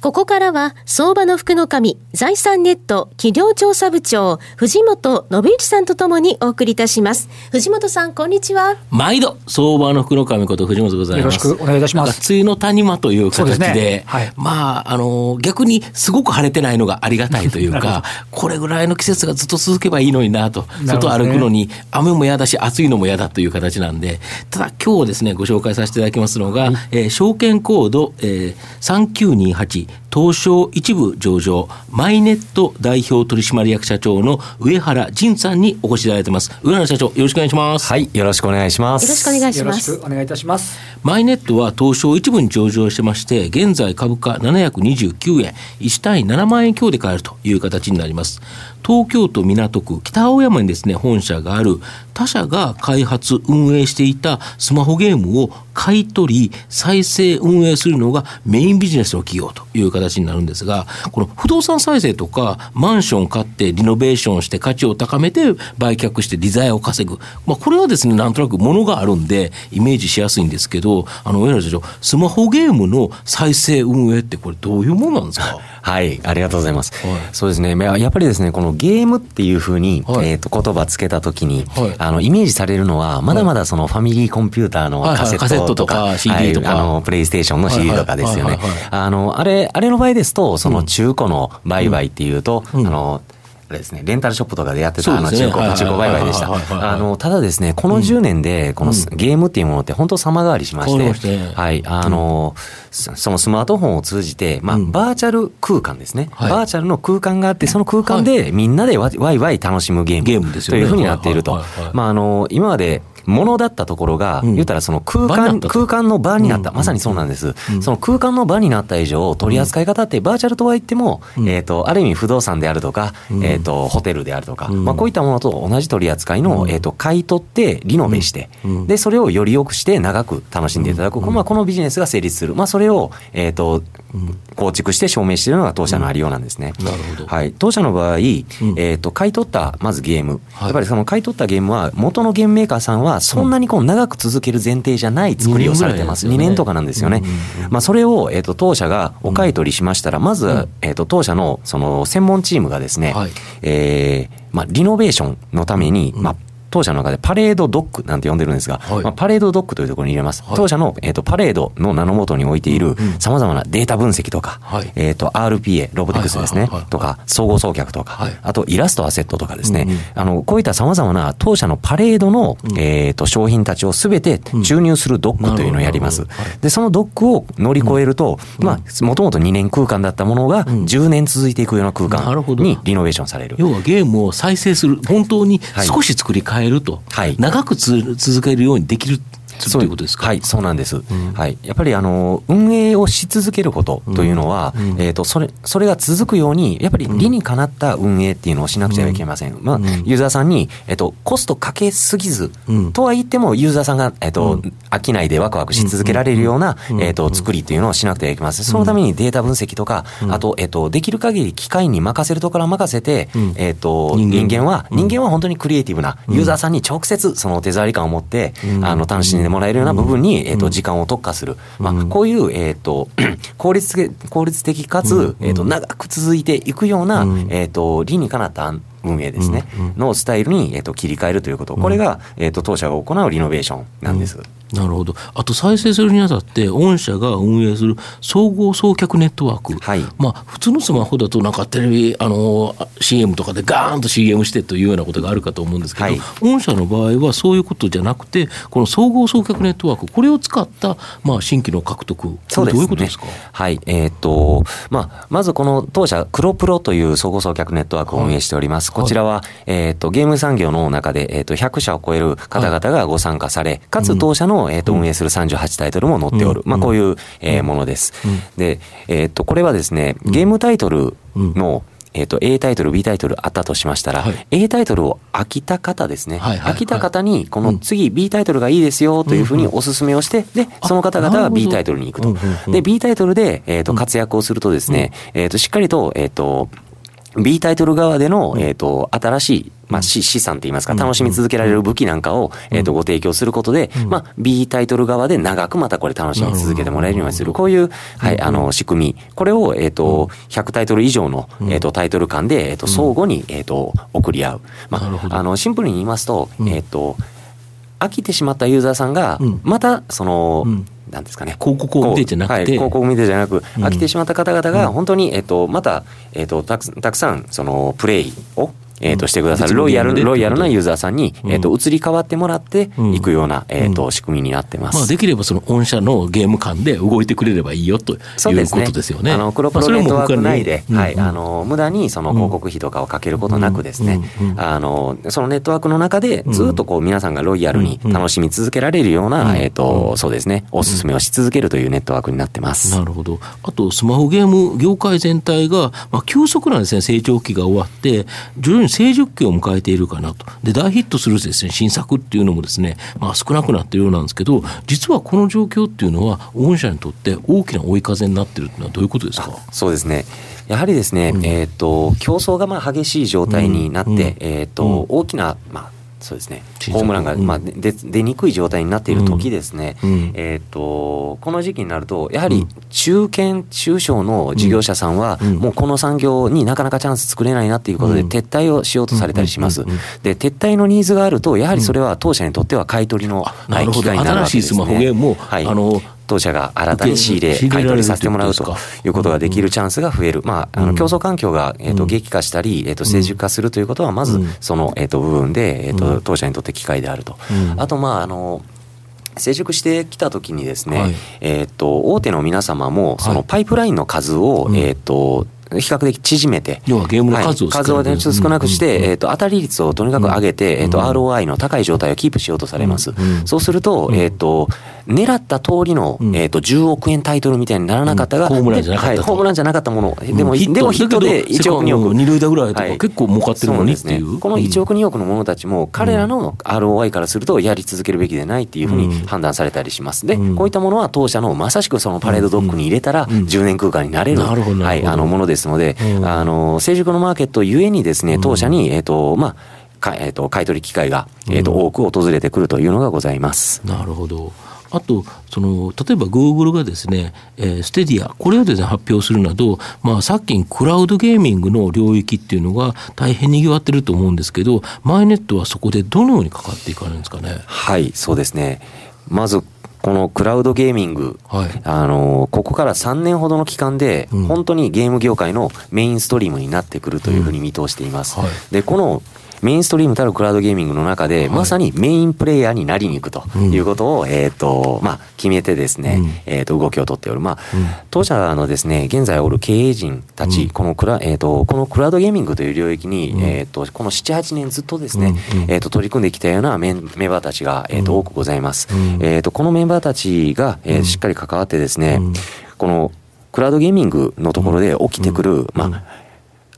ここからは、相場の福の神、財産ネット企業調査部長、藤本信之さんとともにお送りいたします。藤本さん、こんにちは。毎度、相場の福の神こと藤本でございます。よろしくお願いいたします。梅雨の谷間という形で、ねはい、まあ、あの、逆にすごく晴れてないのがありがたいというか、これぐらいの季節がずっと続けばいいのになと、な外歩くのに、雨も嫌だし、暑いのも嫌だという形なんで、ただ今日ですね、ご紹介させていただきますのが、はい、えー、証券コード、えー、3928、東証一部上場、マイネット代表取締役社長の上原仁さんにお越しいただいてます。上原社長、よろしくお願いします。はい、よろしくお願いします。よろしくお願いします。よろしくお願いいたします。マイネットは東証一部に上場してまして、現在株価729円、1単位7万円強で買えるという形になります。東京都港区北青山にですね、本社がある他社が開発、運営していたスマホゲームを買い取り、再生、運営するのがメインビジネスの企業という形になるんですが、この不動産再生とか、マンション買ってリノベーションして価値を高めて売却して利材を稼ぐ。まあ、これはですね、なんとなく物があるんで、イメージしやすいんですけど、あの、上原社長、スマホゲームの再生運営ってこれどういうものなんですか？はい、ありがとうございます。はい、そうですね。やっぱりですね、このゲームっていうふうに、はい、えっ、と、言葉つけたときに、はい、あの、イメージされるのは、まだまだそのファミリーコンピューターのカセットとか、はいはい、CD とか、あの、プレイステーションの CD とかですよね。あの、あれ、あれの場合ですと、その中古の売買っていうと、うん、ですね、レンタルショップとかでやってた、あの中古、中古売買でした。あの、ただですね、この10年で、このゲームっていうものって本当様変わりしまして、はい、あの、そのスマートフォンを通じて、まあ、バーチャル空間ですね、バーチャルの空間があって、その空間でみんなでワイワイ楽しむゲーム。というふうになっていると。まあ、あの、今まで、ものだったところが、言ったらその空間、空間の場になった、まさにそうなんです、その空間の場になった以上、取り扱い方ってバーチャルとは言っても、えっ、と、ある意味不動産であるとか、えっ、と、ホテルであるとか、まあこういったものと同じ取り扱いの、えっ、と、買い取ってリノベして、で、それをより良くして長く楽しんでいただく、まあこのビジネスが成立する。まあそれを、えっ、と、構築して証明しているのが当社のありようなんですね。なるほど。はい。当社の場合、えっ、と、買い取った、まずゲーム。やっぱりその買い取ったゲームは、元のゲームメーカーさんは、そんなにこう長く続ける前提じゃない作りをされてます。2年とかなんですよね。まあ、それを、えっ、と、当社がお買い取りしましたら、まず、えっ、と、当社の、その、専門チームがですね、えー、まあ、リノベーションのために、まあ、当社の中でパレードドックなんて呼んでるんですが、はい、まあ、パレードドックというところに入れます。はい、当社の、えーと、パレードの名のもとに置いているさまざまなデータ分析とか、はい、えーと、RPA、ロボティクスですね、とか、総合送客とか、あとイラストアセットとかですね、うんうん、あのこういったさまざまな当社のパレードの、うん、えーと、商品たちをすべて注入するドックというのをやります。で、そのドックを乗り越えると、うん、まあ、もともと2年空間だったものが10年続いていくような空間にリノベーションされる。要はゲームを再生する、本当に少し作り変えると。はい長くつ続けるようにできるということですか？はい、そうなんです。うん、はい。やっぱりあの、運営をし続けることというのは、うん、えっ、ー、と、それ、それが続くように、やっぱり理にかなった運営っていうのをしなくちゃいけません。まあ、ユーザーさんに、えっ、ー、と、コストかけすぎず、とは言っても、ユーザーさんが、えっ、ー、と、飽きないでワクワクし続けられるような、えっ、と、作りっていうのをしなくてはいけません。そのためにデータ分析とか、あと、えっ、と、できる限り機械に任せるところは任せて、えっ、と、人間は、人間は本当にクリエイティブな、ユーザーさんに直接その手触り感を持って、あの、楽しんでもらえるような部分にに、えーと、時間を特化する、まあ、こういう、えーと、効率的効率的かつ、えーと、長く続いていくような、えー、と理にかなった運営ですね、のスタイルに、えー、と切り替えるということ、これが、えー、と当社が行うリノベーションなんです。なるほど。あと再生するにあたって、御社が運営する総合送客ネットワーク。はい。まあ、普通のスマホだとなんかテレビ、あの、CM とかでガーンと CM してというようなことがあるかと思うんですけど、はい、御社の場合はそういうことじゃなくて、この総合送客ネットワーク、これを使った、まあ、新規の獲得。そうです、ね、どういうことですか？はい。えー、っと、まあ、まずこの当社、黒プロという総合送客ネットワークを運営しております。はい、こちらは、えー、っと、ゲーム産業の中で、えー、っと、100社を超える方々がご参加され、かつ当社の、えー、っと、運営する38タイトルも載っておる。まあ、こういう、えー、ものです。で、えっと、これはですね、ゲームタイトルの、えっ、と、A タイトル、B タイトルあったとしましたら、はい、A タイトルを飽きた方ですね。飽きた方に、この次 B タイトルがいいですよというふうにお勧めをして、で、その方々が B タイトルに行くと。で、B タイトルで、えっ、と、活躍をするとですね、えっ、と、しっかりと、えっ、と、B タイトル側での、えっ、と、新しいまあ、資産といいますか、楽しみ続けられる武器なんかを、えっ、と、ご提供することで、まあ、B タイトル側で長くまたこれ楽しみ続けてもらえるようにする、こういう、はい、あの、仕組み。これを、えっ、と、100タイトル以上の、えっ、と、タイトル間で、えっ、と、相互に、えっ、と、送り合う。まあ、あの、シンプルに言いますと、えっ、と、飽きてしまったユーザーさんが、また、その、なんですかね、広告を見てじゃなくて、はい、広告を見てじゃなく、飽きてしまった方々が、本当に、えっと、また、えっと、たくたくさん、その、プレイを、えっ、と、してくださる、ロイヤル、ロイヤルなユーザーさんに、えっ、と、移り変わってもらっていくような、えっ、と、仕組みになってます。まあ、できればその御社のゲーム間で動いてくれればいいよということですよね。あの、黒プロネットワーク内で、はい、あの、無駄にその広告費とかをかけることなくですね、あの、そのネットワークの中で、ずっとこう、皆さんがロイヤルに楽しみ続けられるような、えっ、と、そうですね、お勧めをし続けるというネットワークになってます。なるほど。あと、スマホゲーム業界全体が、まあ、急速なですね、成長期が終わって、徐々に成熟期を迎えているかなと。で、大ヒットするですね、新作っていうのもですね、まあ少なくなっているようなんですけど、実はこの状況っていうのは、御社にとって大きな追い風になってるっていうのはどういうことですか？そうですね。やはりですね、うん、えっ、ー、と、競争がまあ激しい状態になって、うん、えっ、ー、と、大きな、まあ、そうですね、ホームランが、まあ、出出にくい状態になっている時ですね、うん、えーと、この時期になると、やはり中堅、中小の事業者さんは、もうこの産業になかなかチャンス作れないなということで、撤退をしようとされたりします。で、撤退のニーズがあると、やはりそれは当社にとっては買い取りの、はい、機会になるわけですね。新しいスマホゲームも、はい、あの当社が新たに仕入れ、買い取りさせてもらうということができるチャンスが増える。まあ、あの、競争環境が、えっ、と、激化したり、えっ、と、成熟化するということは、まず、その、えっ、と、部分で、えっ、と、当社にとって機会であると。あと、まあ、あの、成熟してきたときにですね、はい、えっ、と、大手の皆様も、そのパイプラインの数を、はい、えっ、と、比較的縮めて、要はゲームの数を、はい、数を、ね、少なくして、えっ、と、当たり率をとにかく上げて、えっ、と、ROI の高い状態をキープしようとされます。そうすると、えっ、と、狙った通りの、えっ、と、10億円タイトルみたいにならなかったが、ホームランじゃなかった。ホームランじゃなかったもの。でも、でもヒットで1億2億。二塁打ぐらいとか結構儲かってるのにっていう。この1億2億の者たちも、彼らの ROI からすると、やり続けるべきでないっていうふうに判断されたりします。で、こういったものは当社のまさしくそのパレードドッグに入れたら、10年空間になれる、はい、あの、ものですので、あの、成熟のマーケットゆえにですね、当社に、えっ、と、まあ、かえーと、買い取り機会が、えーと多く訪れてくるというのがございます。なるほど。あとその例えばグーグルがですね、えー、ステディアこれをですね発表するなど、まあ、さっきクラウドゲーミングの領域っていうのが大変にぎわってると思うんですけどマイネットはそこでどのようにかかっていかれるんですかね？はいそうですね。まずこのクラウドゲーミング、はい、あのここから3年ほどの期間で、本当にゲーム業界のメインストリームになってくるというふうに見通しています。うん。はい、でこのメインストリームたるクラウドゲーミングの中で、まさにメインプレイヤーになりに行くということを、えっ、と、まあ、決めてですね、えっ、と、動きをとっておる。まあ、当社のですね、現在おる経営陣たち、このクラ、えっ、と、このクラウドゲーミングという領域に、えっ、と、この7、8年ずっとですね、えっ、と、取り組んできたようなメンメンバーたちが、えっ、と、多くございます。えっ、と、このメンバーたちが、えー、しっかり関わってですね、この、クラウドゲーミングのところで起きてくる、まあ、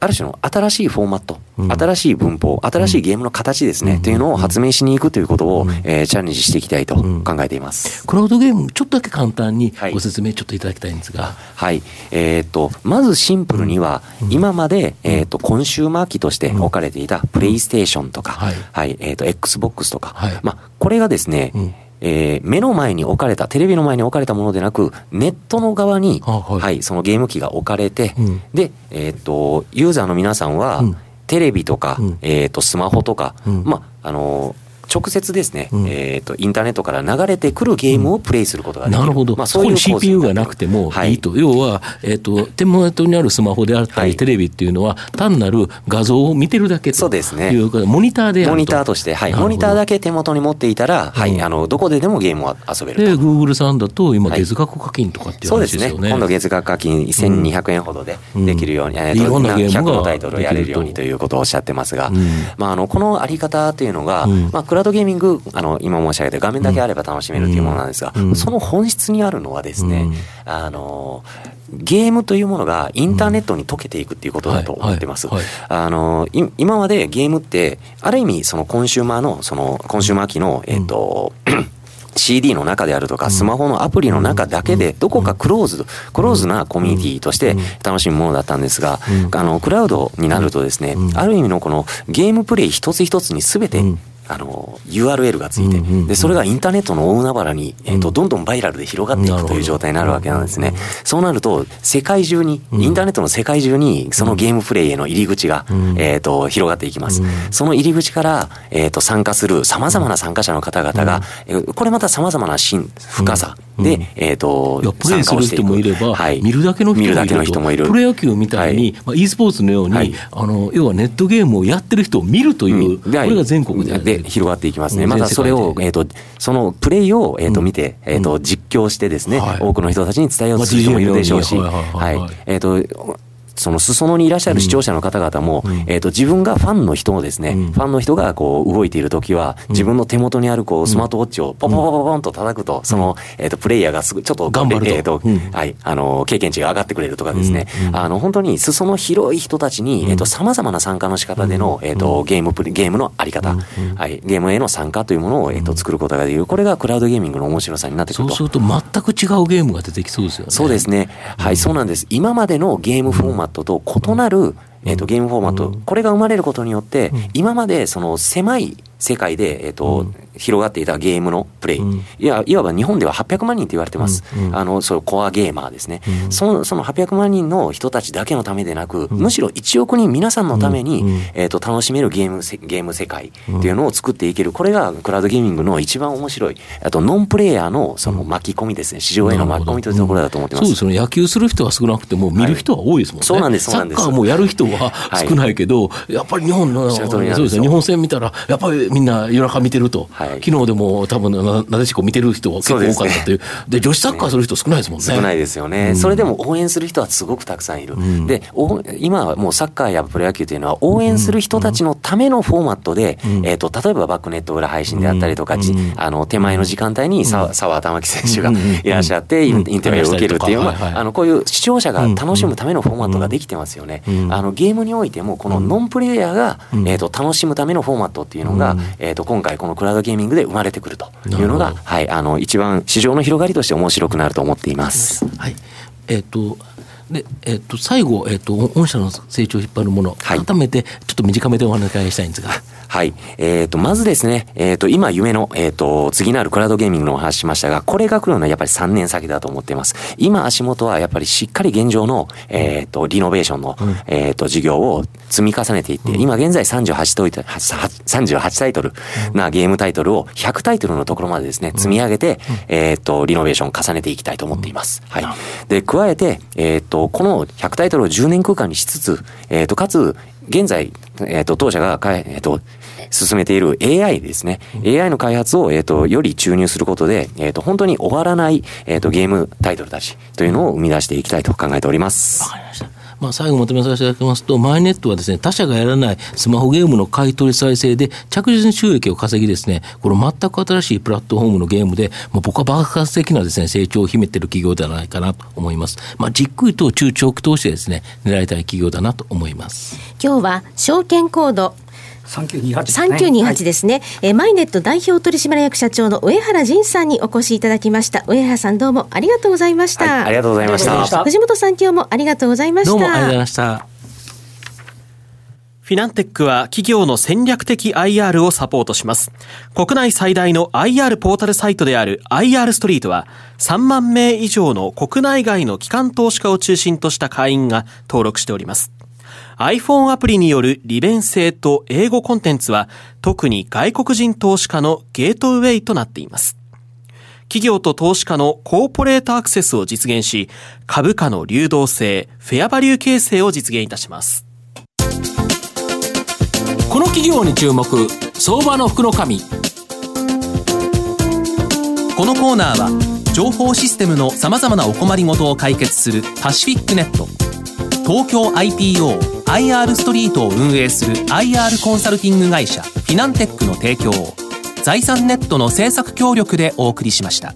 ある種の新しいフォーマット、うん、新しい文法、新しいゲームの形ですね、うん、というのを発明しに行くということを、うん、えー、チャレンジしていきたいと考えています。クラウドゲーム、ちょっとだけ簡単にご説明ちょっといただきたいんですが。はい。えー、っと、まずシンプルには、今まで、えー、っと、コンシューマー機として置かれていたプレイステーションとか、はい、はい、えっと、Xbox とか、はい、まあ、これがですね、えー、目の前に置かれた、テレビの前に置かれたものでなく、ネットの側に、はい、はい、そのゲーム機が置かれて、うん、で、えっ、と、ユーザーの皆さんは、うん、テレビとか、うん、えっ、と、スマホとか、まあ、あのー直接ですね、うん、えっ、ー、と、インターネットから流れてくるゲームをプレイすることができる。なるほど。まあ、そういう CPU がなくてもいいと。はい、要は、えっ、ー、と、手元にあるスマホであったり、テレビっていうのは、単なる画像を見てるだけとそうですね。モニターでモニターとして、はい。モニターだけ手元に持っていたら、はい。あの、どこででもゲームを遊べるで、グーグルさんだと、今、月額課金とかっていう話ですよね。そうですね。今度月額課金1200円ほどでできるように、うん、えー、いろんなゲーム100のタイトルをやれるようにということをおっしゃってますが、うん、まあ、あの、このあり方というのが、まあ、クララウドゲーミングあの今申し上げた画面だけあれば楽しめるというものなんですが、その本質にあるのはですね、あのゲームというものがインターネットに溶けていくっていうことだと思ってます。あの今までゲームってある意味そのコンシューマーのそのコンシューマー機のえっ、と、CD の中であるとか、スマホのアプリの中だけで、どこかクローズ、クローズなコミュニティとして楽しむものだったんですが、あの、クラウドになるとですね、ある意味のこのゲームプレイ一つ一つに全てあの URL がついて、でそれがインターネットの大海原に、えーと、どんどんバイラルで広がっていくという状態になるわけなんですね。そうなると世界中に、インターネットの世界中にそのゲームプレイへの入り口が、えーと、広がっていきます。その入り口から、えーと、参加するさまざまな参加者の方々が、これまたさまざまな深深さで、えー、とプレイする人もいれば、はい、見るだけの人もいるプロ野球みたいに、まあ、e スポーツのように、はい、あの要はネットゲームをやってる人を見るという、これが全国で広がっていきますね。またそれを、えっ、ー、と、そのプレイを、えっ、ー、と、見て、えっ、ー、と、実況してですね、多くの人たちに伝えようとする人もいるでしょうし、はい。えっ、と、その裾野にいらっしゃる視聴者の方々も、うん、えっ、ー、と、自分がファンの人をですね、うん、ファンの人がこう動いている時は、自分の手元にあるこうスマートウォッチをポポポポポンと叩くと、その、えっ、ー、と、プレイヤーがすぐ、ちょっと、頑張ると。えっ、ー、と、はい、あの、経験値が上がってくれるとかですね、あの、本当に裾野広い人たちに、えっ、と、様々な参加の仕方での、えっ、と、ゲームプレ、ゲームのあり方、はい、ゲームへの参加というものを、えっ、と、作ることができる。これがクラウドゲーミングの面白さになってくると。そうすると全く違うゲームが出てきそうですよね。そうですね。はい、そうなんです。今までのゲームフォーマットと異なる、えー、とゲームフォーマット、これが生まれることによって、今までその狭い世界で、えっ、ー、と、広がっていたゲームのプレイ、うん、いやいわば日本では800万人と言われてます、うんうん、あのそのコアゲーマーですね、うん、そのその800万人の人たちだけのためでなく、うん、むしろ1億人皆さんのために、えーと、楽しめるゲームゲーム世界っていうのを作っていける。これがクラウドゲーミングの一番面白い。あとノンプレイヤーのその巻き込みですね。市場への巻き込みというところだと思ってます、そうですね。野球する人は少なくても見る人は多いですもんね、はい、そうなんですそうなんです。サッカーもやる人は少ないけど、はい、やっぱり日本のそうですね。日本戦見たらやっぱりみんな夜中見てると、はい、昨日でも多分ななでしこ見てる人は結構多かったという。で、ね、女子サッカーする人少ないですもんね。少ないですよね、うん、それでも応援する人はすごくたくさんいる、うん、で今はもうサッカーやプロ野球というのは応援する人たちのためのフォーマットで、うん、えーと、例えばバックネット裏配信であったりとか、あの手前の時間帯に澤玉木選手がいらっしゃってインタビューを受けるっていう、まあ、あのこういう視聴者が楽しむためのフォーマットができてますよね、あのゲームにおいてもこのノンプレイヤーが、えーと、楽しむためのフォーマットっていうのが、えーと、と今回このクラウドゲーミングで生まれてくるというのが、はい、あの一番市場の広がりとして面白くなると思っています。はい、えっ、ー、とで、えっ、ー、と最後、えっ、ー、と御社の成長を引っ張るもの、はい、改めてちょっと短めでお話ししたいんですが。はい。えっ、ー、と、まずですね、えっ、ー、と、今夢の、えっ、ー、と、次なるクラウドゲーミングのお話しましたが、これが来るのはやっぱり3年先だと思っています。今足元はやっぱりしっかり現状の、えっ、と、リノベーションの、うん、えっ、と、事業を積み重ねていって、うん、今現在38トイトル、38タイトルなゲームタイトルを100タイトルのところまでですね、積み上げて、えっ、と、リノベーションを重ねていきたいと思っています。はい。で、加えて、えっ、と、この100タイトルを10年空間にしつつ、えっ、と、かつ、現在、えっ、と、当社が、えっ、と、進めている AI ですね。AI の開発を、えっ、ー、と、より注入することで、えっ、ー、と、本当に終わらない、えっ、ー、と、ゲームタイトルたちというのを生み出していきたいと考えております。わかりました。まあ、最後まとめさせていただきますと、マイネットはですね、他社がやらないスマホゲームの買い取り再生で着実に収益を稼ぎですね、この全く新しいプラットフォームのゲームで、もう僕は爆発的なですね、成長を秘めている企業ではないかなと思います。まあ、じっくりと中長期投資でですね、狙いたい企業だなと思います。今日は証券コード3928ですね、はい、えー、マイネット代表取締役社長の上原仁さんにお越しいただきました。上原さんどうもありがとうございました、はい、ありがとうございました。藤本さん今日もありがとうございました。どうもありがとうございましたフィナンテックは企業の戦略的 IR をサポートします。国内最大の IR ポータルサイトである IR ストリートは3万名以上の国内外の機関投資家を中心とした会員が登録しております。iPhone アプリによる利便性と英語コンテンツは特に外国人投資家のゲートウェイとなっています。企業と投資家のコーポレートアクセスを実現し、株価の流動性、フェアバリュー形成を実現いたします。この企業に注目、相場の福の神。このコーナーは、情報システムの様々なお困りごとを解決するパシフィックネット、東京 IPO IR ストリートを運営する IR コンサルティング会社フィナンテックの提供を財産ネットの政策協力でお送りしました。